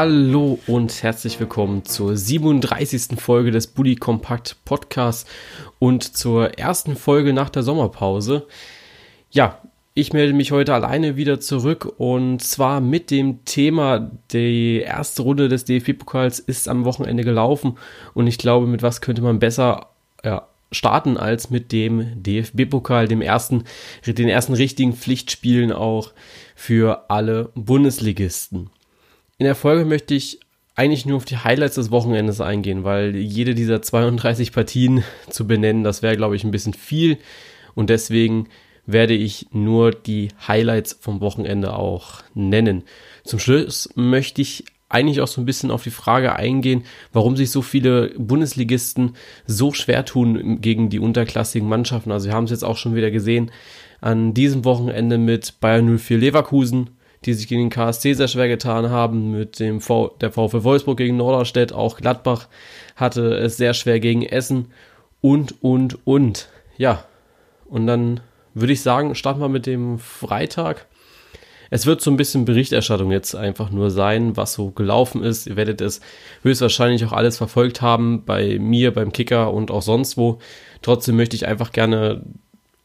Hallo und herzlich willkommen zur 37. Folge des Bully Kompakt Podcasts und zur ersten Folge nach der Sommerpause. Ja, ich melde mich heute alleine wieder zurück und zwar mit dem Thema, die erste Runde des DFB-Pokals ist am Wochenende gelaufen und ich glaube, mit was könnte man besser ja, starten als mit dem DFB-Pokal, dem ersten, den ersten richtigen Pflichtspielen auch für alle Bundesligisten. In der Folge möchte ich eigentlich nur auf die Highlights des Wochenendes eingehen, weil jede dieser 32 Partien zu benennen, das wäre, glaube ich, ein bisschen viel. Und deswegen werde ich nur die Highlights vom Wochenende auch nennen. Zum Schluss möchte ich eigentlich auch so ein bisschen auf die Frage eingehen, warum sich so viele Bundesligisten so schwer tun gegen die unterklassigen Mannschaften. Also wir haben es jetzt auch schon wieder gesehen an diesem Wochenende mit Bayern 04 Leverkusen, die sich gegen den KSC sehr schwer getan haben, mit dem v der VfL Wolfsburg gegen Norderstedt, auch Gladbach hatte es sehr schwer gegen Essen und, und, und. Ja, und dann würde ich sagen, starten wir mit dem Freitag. Es wird so ein bisschen Berichterstattung jetzt einfach nur sein, was so gelaufen ist. Ihr werdet es höchstwahrscheinlich auch alles verfolgt haben, bei mir, beim Kicker und auch sonst wo. Trotzdem möchte ich einfach gerne,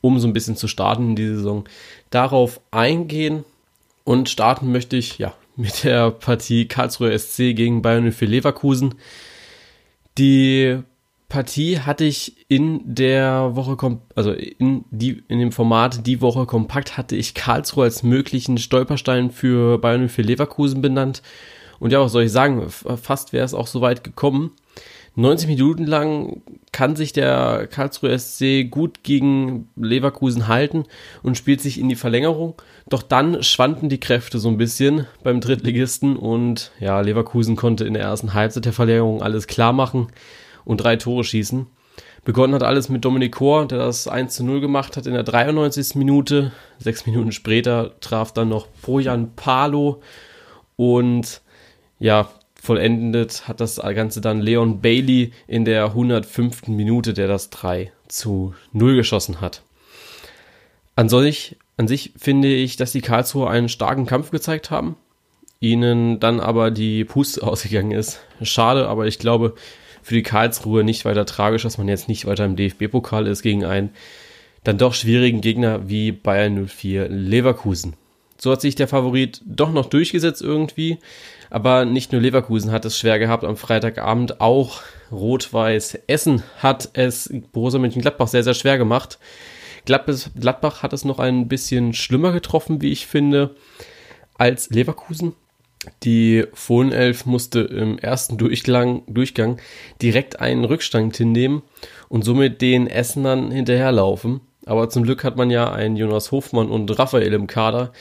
um so ein bisschen zu starten in die Saison, darauf eingehen, und starten möchte ich ja mit der Partie Karlsruhe SC gegen Bayern für Leverkusen. Die Partie hatte ich in der Woche, also in, die, in dem Format die Woche kompakt, hatte ich Karlsruhe als möglichen Stolperstein für Bayern für Leverkusen benannt. Und ja, was soll ich sagen, fast wäre es auch so weit gekommen. 90 Minuten lang kann sich der Karlsruhe SC gut gegen Leverkusen halten und spielt sich in die Verlängerung. Doch dann schwanden die Kräfte so ein bisschen beim Drittligisten und ja, Leverkusen konnte in der ersten Halbzeit der Verlängerung alles klar machen und drei Tore schießen. Begonnen hat alles mit Dominik Kor, der das 1 zu 0 gemacht hat in der 93. Minute. Sechs Minuten später traf dann noch Bojan Palo und ja, vollendet hat das Ganze dann Leon Bailey in der 105. Minute, der das 3 zu 0 geschossen hat. An sich, an sich finde ich, dass die Karlsruhe einen starken Kampf gezeigt haben, ihnen dann aber die Puste ausgegangen ist. Schade, aber ich glaube für die Karlsruhe nicht weiter tragisch, dass man jetzt nicht weiter im DFB-Pokal ist gegen einen dann doch schwierigen Gegner wie Bayern 04 Leverkusen. So hat sich der Favorit doch noch durchgesetzt irgendwie. Aber nicht nur Leverkusen hat es schwer gehabt am Freitagabend, auch Rot-Weiß Essen hat es Borussia Mönchengladbach sehr, sehr schwer gemacht. Gladbach hat es noch ein bisschen schlimmer getroffen, wie ich finde, als Leverkusen. Die Fohlenelf musste im ersten Durchgang, Durchgang direkt einen Rückstand hinnehmen und somit den Essenern hinterherlaufen. Aber zum Glück hat man ja einen Jonas Hofmann und Raphael im Kader,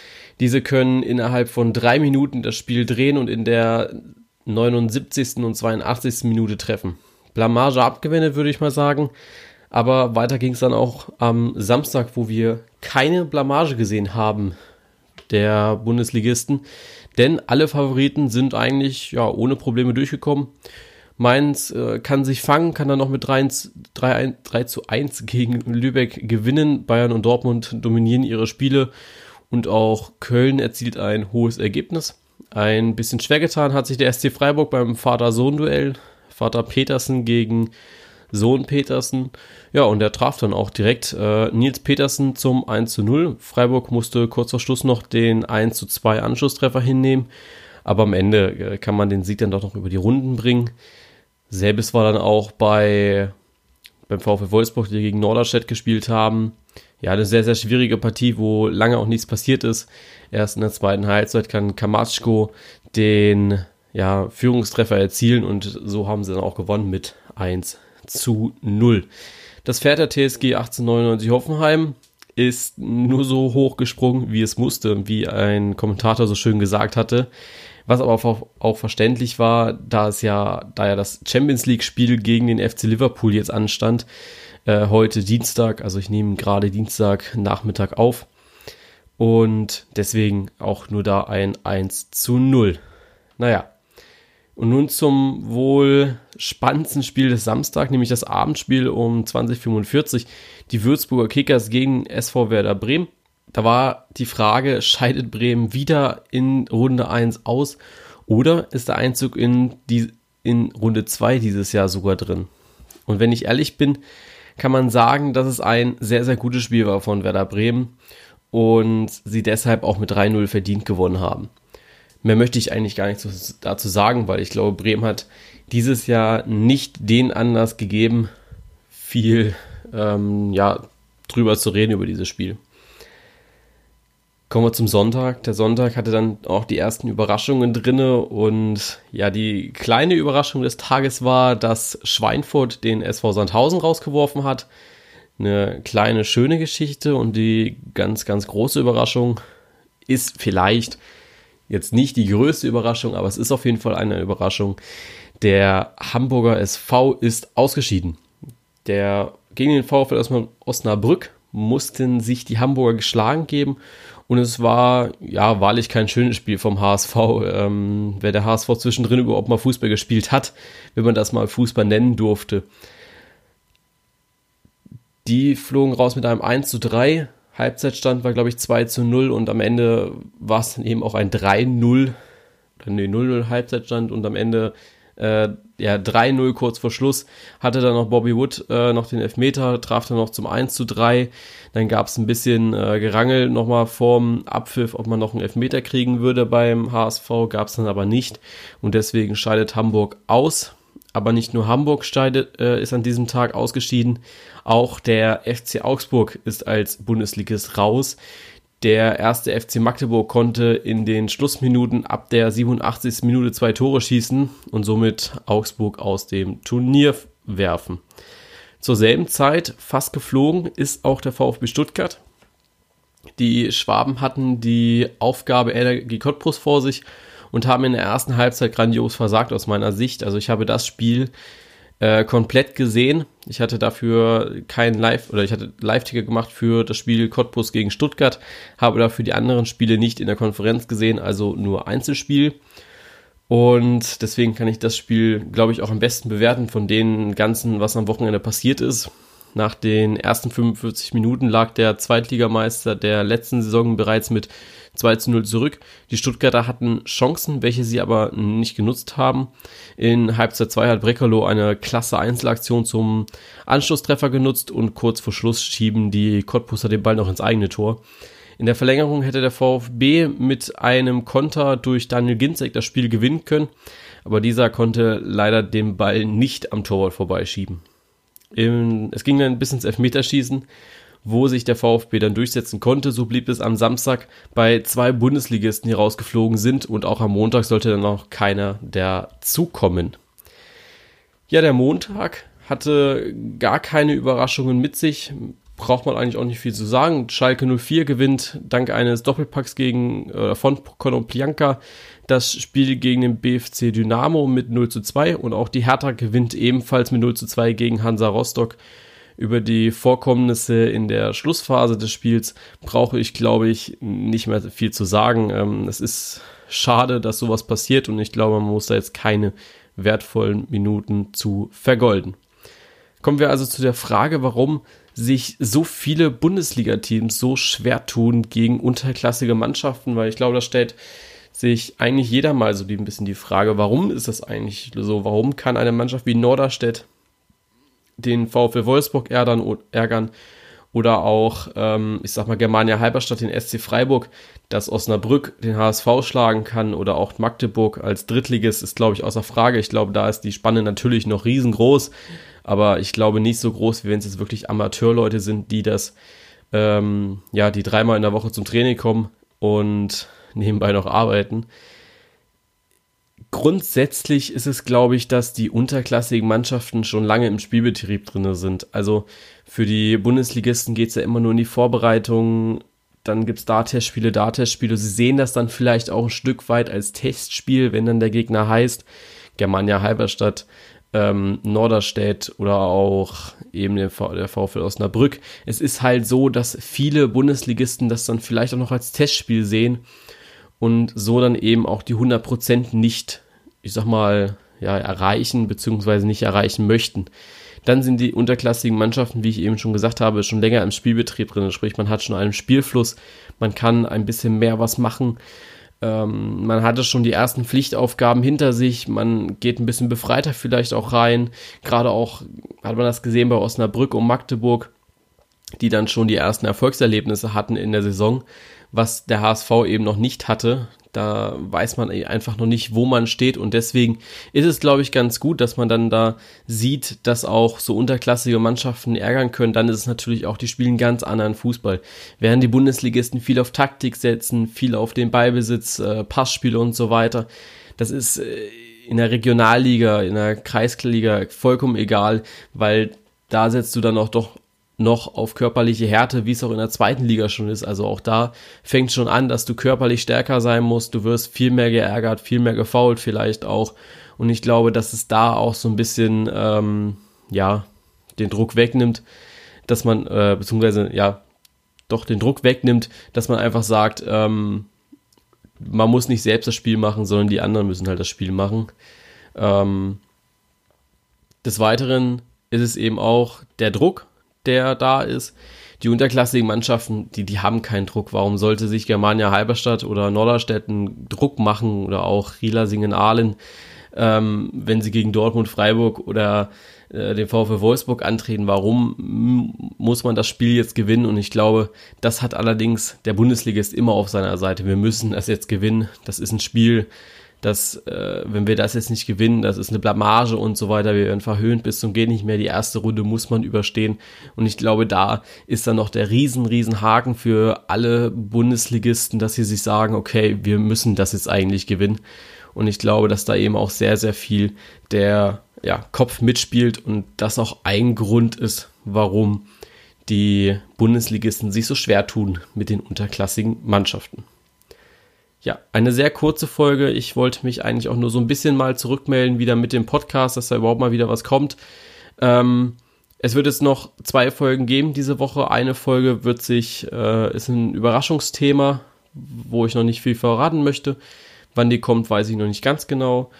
diese können innerhalb von drei Minuten das Spiel drehen und in der 79. und 82. Minute treffen. Blamage abgewendet, würde ich mal sagen. Aber weiter ging es dann auch am Samstag, wo wir keine Blamage gesehen haben der Bundesligisten. Denn alle Favoriten sind eigentlich ja, ohne Probleme durchgekommen. Mainz äh, kann sich fangen, kann dann noch mit 3, 3, 3 zu 1 gegen Lübeck gewinnen. Bayern und Dortmund dominieren ihre Spiele und auch Köln erzielt ein hohes Ergebnis. Ein bisschen schwer getan hat sich der SC Freiburg beim Vater-Sohn-Duell. Vater Petersen gegen Sohn Petersen. Ja, und der traf dann auch direkt äh, Nils Petersen zum 1 zu 0. Freiburg musste kurz vor Schluss noch den 1 zu 2 Anschlusstreffer hinnehmen. Aber am Ende äh, kann man den Sieg dann doch noch über die Runden bringen. Selbes war dann auch bei beim VfL Wolfsburg, die gegen Norderstedt gespielt haben ja, eine sehr, sehr schwierige Partie, wo lange auch nichts passiert ist. Erst in der zweiten Halbzeit kann Kamatschko den ja, Führungstreffer erzielen und so haben sie dann auch gewonnen mit 1 zu 0. Das Pferd der TSG 1899 Hoffenheim ist nur so hoch gesprungen, wie es musste, wie ein Kommentator so schön gesagt hatte. Was aber auch, auch verständlich war, da es ja, da ja das Champions League Spiel gegen den FC Liverpool jetzt anstand, äh, heute Dienstag, also ich nehme gerade Dienstag Nachmittag auf. Und deswegen auch nur da ein 1 zu 0. Naja. Und nun zum wohl spannendsten Spiel des Samstag, nämlich das Abendspiel um 2045. Die Würzburger Kickers gegen SV Werder Bremen. Da war die Frage, scheidet Bremen wieder in Runde 1 aus Oder ist der Einzug in, die, in Runde 2 dieses Jahr sogar drin? Und wenn ich ehrlich bin, kann man sagen, dass es ein sehr, sehr gutes Spiel war von Werder Bremen und sie deshalb auch mit 3-0 verdient gewonnen haben. Mehr möchte ich eigentlich gar nicht dazu sagen, weil ich glaube, Bremen hat dieses Jahr nicht den Anlass gegeben, viel ähm, ja, drüber zu reden über dieses Spiel. Kommen wir zum Sonntag. Der Sonntag hatte dann auch die ersten Überraschungen drinne und ja, die kleine Überraschung des Tages war, dass Schweinfurt den SV Sandhausen rausgeworfen hat. Eine kleine schöne Geschichte und die ganz, ganz große Überraschung ist vielleicht jetzt nicht die größte Überraschung, aber es ist auf jeden Fall eine Überraschung. Der Hamburger SV ist ausgeschieden. Der gegen den VfL Osnabrück mussten sich die Hamburger geschlagen geben und es war ja wahrlich kein schönes Spiel vom HSV. Ähm, wer der HSV zwischendrin überhaupt mal Fußball gespielt hat, wenn man das mal Fußball nennen durfte. Die flogen raus mit einem 1 zu 3. Halbzeitstand war, glaube ich, 2 zu 0 und am Ende war es dann eben auch ein 3-0 oder nee, 0-0 Halbzeitstand und am Ende äh, ja, 3-0 kurz vor Schluss, hatte dann noch Bobby Wood äh, noch den Elfmeter, traf dann noch zum 1 zu 3. Dann gab es ein bisschen äh, Gerangel nochmal vorm Abpfiff, ob man noch einen Elfmeter kriegen würde beim HSV, gab es dann aber nicht. Und deswegen scheidet Hamburg aus. Aber nicht nur Hamburg scheidet, äh, ist an diesem Tag ausgeschieden, auch der FC Augsburg ist als Bundesligist raus. Der erste FC Magdeburg konnte in den Schlussminuten ab der 87. Minute zwei Tore schießen und somit Augsburg aus dem Turnier werfen. Zur selben Zeit, fast geflogen, ist auch der VfB Stuttgart. Die Schwaben hatten die Aufgabe Energie Cottbus vor sich und haben in der ersten Halbzeit grandios versagt aus meiner Sicht. Also ich habe das Spiel äh, komplett gesehen. Ich hatte dafür keinen Live oder ich hatte Live-Ticker gemacht für das Spiel Cottbus gegen Stuttgart, habe dafür die anderen Spiele nicht in der Konferenz gesehen, also nur Einzelspiel. Und deswegen kann ich das Spiel, glaube ich, auch am besten bewerten von den ganzen, was am Wochenende passiert ist. Nach den ersten 45 Minuten lag der Zweitligameister der letzten Saison bereits mit 2 zu 0 zurück. Die Stuttgarter hatten Chancen, welche sie aber nicht genutzt haben. In Halbzeit 2 hat Breckerloh eine klasse Einzelaktion zum Anschlusstreffer genutzt und kurz vor Schluss schieben die Cottbusser den Ball noch ins eigene Tor. In der Verlängerung hätte der VfB mit einem Konter durch Daniel Ginzek das Spiel gewinnen können, aber dieser konnte leider den Ball nicht am Torwart vorbeischieben. Es ging dann bis ins Elfmeterschießen wo sich der VfB dann durchsetzen konnte. So blieb es am Samstag bei zwei Bundesligisten, die rausgeflogen sind und auch am Montag sollte dann noch keiner der zukommen. Ja, der Montag hatte gar keine Überraschungen mit sich. Braucht man eigentlich auch nicht viel zu sagen. Schalke 04 gewinnt dank eines Doppelpacks gegen, äh, von Konoplyanka das Spiel gegen den BFC Dynamo mit 0 zu 2 und auch die Hertha gewinnt ebenfalls mit 0 zu 2 gegen Hansa Rostock über die Vorkommnisse in der Schlussphase des Spiels brauche ich, glaube ich, nicht mehr viel zu sagen. Ähm, es ist schade, dass sowas passiert und ich glaube, man muss da jetzt keine wertvollen Minuten zu vergolden. Kommen wir also zu der Frage, warum sich so viele Bundesliga-Teams so schwer tun gegen unterklassige Mannschaften, weil ich glaube, das stellt sich eigentlich jeder mal so ein bisschen die Frage, warum ist das eigentlich so? Warum kann eine Mannschaft wie Norderstedt den VfL Wolfsburg ärgern, oder auch, ähm, ich sag mal, Germania Halberstadt, den SC Freiburg, dass Osnabrück den HSV schlagen kann oder auch Magdeburg als Drittliges ist, glaube ich, außer Frage. Ich glaube, da ist die Spanne natürlich noch riesengroß, aber ich glaube nicht so groß, wie wenn es jetzt wirklich Amateurleute sind, die das, ähm, ja, die dreimal in der Woche zum Training kommen und nebenbei noch arbeiten. Grundsätzlich ist es, glaube ich, dass die unterklassigen Mannschaften schon lange im Spielbetrieb drin sind. Also für die Bundesligisten geht es ja immer nur in die Vorbereitung. Dann gibt es da Testspiele, da Testspiele. Sie sehen das dann vielleicht auch ein Stück weit als Testspiel, wenn dann der Gegner heißt Germania Halberstadt, ähm, Norderstedt oder auch eben der, v der VfL Osnabrück. Es ist halt so, dass viele Bundesligisten das dann vielleicht auch noch als Testspiel sehen und so dann eben auch die 100% nicht, ich sag mal, ja, erreichen bzw. nicht erreichen möchten. Dann sind die unterklassigen Mannschaften, wie ich eben schon gesagt habe, schon länger im Spielbetrieb drin. Sprich, man hat schon einen Spielfluss, man kann ein bisschen mehr was machen. Ähm, man hatte schon die ersten Pflichtaufgaben hinter sich, man geht ein bisschen befreiter vielleicht auch rein. Gerade auch hat man das gesehen bei Osnabrück und Magdeburg, die dann schon die ersten Erfolgserlebnisse hatten in der Saison, was der HSV eben noch nicht hatte. Da weiß man einfach noch nicht, wo man steht. Und deswegen ist es, glaube ich, ganz gut, dass man dann da sieht, dass auch so unterklassige Mannschaften ärgern können. Dann ist es natürlich auch, die spielen ganz anderen Fußball. Während die Bundesligisten viel auf Taktik setzen, viel auf den Beibesitz, äh, Passspiele und so weiter. Das ist äh, in der Regionalliga, in der Kreisliga vollkommen egal, weil da setzt du dann auch doch noch auf körperliche Härte, wie es auch in der zweiten Liga schon ist. Also auch da fängt schon an, dass du körperlich stärker sein musst. Du wirst viel mehr geärgert, viel mehr gefault vielleicht auch. Und ich glaube, dass es da auch so ein bisschen, ähm, ja, den Druck wegnimmt, dass man, äh, beziehungsweise, ja, doch den Druck wegnimmt, dass man einfach sagt, ähm, man muss nicht selbst das Spiel machen, sondern die anderen müssen halt das Spiel machen. Ähm, des Weiteren ist es eben auch der Druck, der da ist. Die unterklassigen Mannschaften, die, die haben keinen Druck. Warum sollte sich Germania Halberstadt oder Norderstetten Druck machen oder auch Rielasingen-Ahlen, ähm, wenn sie gegen Dortmund, Freiburg oder äh, den VfL Wolfsburg antreten? Warum muss man das Spiel jetzt gewinnen? Und ich glaube, das hat allerdings der Bundesligist immer auf seiner Seite. Wir müssen das jetzt gewinnen. Das ist ein Spiel, dass äh, wenn wir das jetzt nicht gewinnen, das ist eine Blamage und so weiter, wir werden verhöhnt bis zum Gehen nicht mehr. Die erste Runde muss man überstehen und ich glaube, da ist dann noch der riesen, riesen Haken für alle Bundesligisten, dass sie sich sagen, okay, wir müssen das jetzt eigentlich gewinnen und ich glaube, dass da eben auch sehr, sehr viel der ja, Kopf mitspielt und das auch ein Grund ist, warum die Bundesligisten sich so schwer tun mit den unterklassigen Mannschaften ja, eine sehr kurze Folge. Ich wollte mich eigentlich auch nur so ein bisschen mal zurückmelden, wieder mit dem Podcast, dass da überhaupt mal wieder was kommt. Ähm, es wird jetzt noch zwei Folgen geben diese Woche. Eine Folge wird sich, äh, ist ein Überraschungsthema, wo ich noch nicht viel verraten möchte. Wann die kommt, weiß ich noch nicht ganz genau.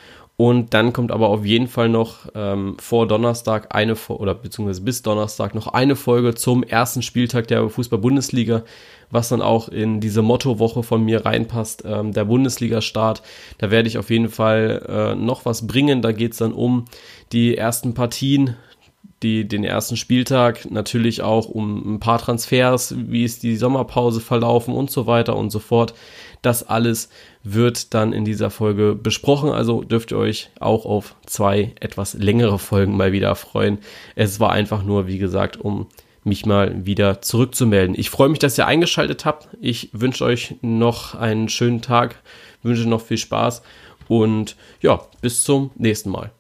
Und dann kommt aber auf jeden Fall noch ähm, vor Donnerstag eine oder beziehungsweise bis Donnerstag noch eine Folge zum ersten Spieltag der Fußball-Bundesliga, was dann auch in diese Mottowoche von mir reinpasst, ähm, der Bundesliga-Start. Da werde ich auf jeden Fall äh, noch was bringen. Da geht es dann um die ersten Partien, die, den ersten Spieltag, natürlich auch um ein paar Transfers, wie ist die Sommerpause verlaufen und so weiter und so fort. Das alles wird dann in dieser Folge besprochen, also dürft ihr euch auch auf zwei etwas längere Folgen mal wieder freuen. Es war einfach nur, wie gesagt, um mich mal wieder zurückzumelden. Ich freue mich, dass ihr eingeschaltet habt. Ich wünsche euch noch einen schönen Tag, wünsche noch viel Spaß und ja, bis zum nächsten Mal.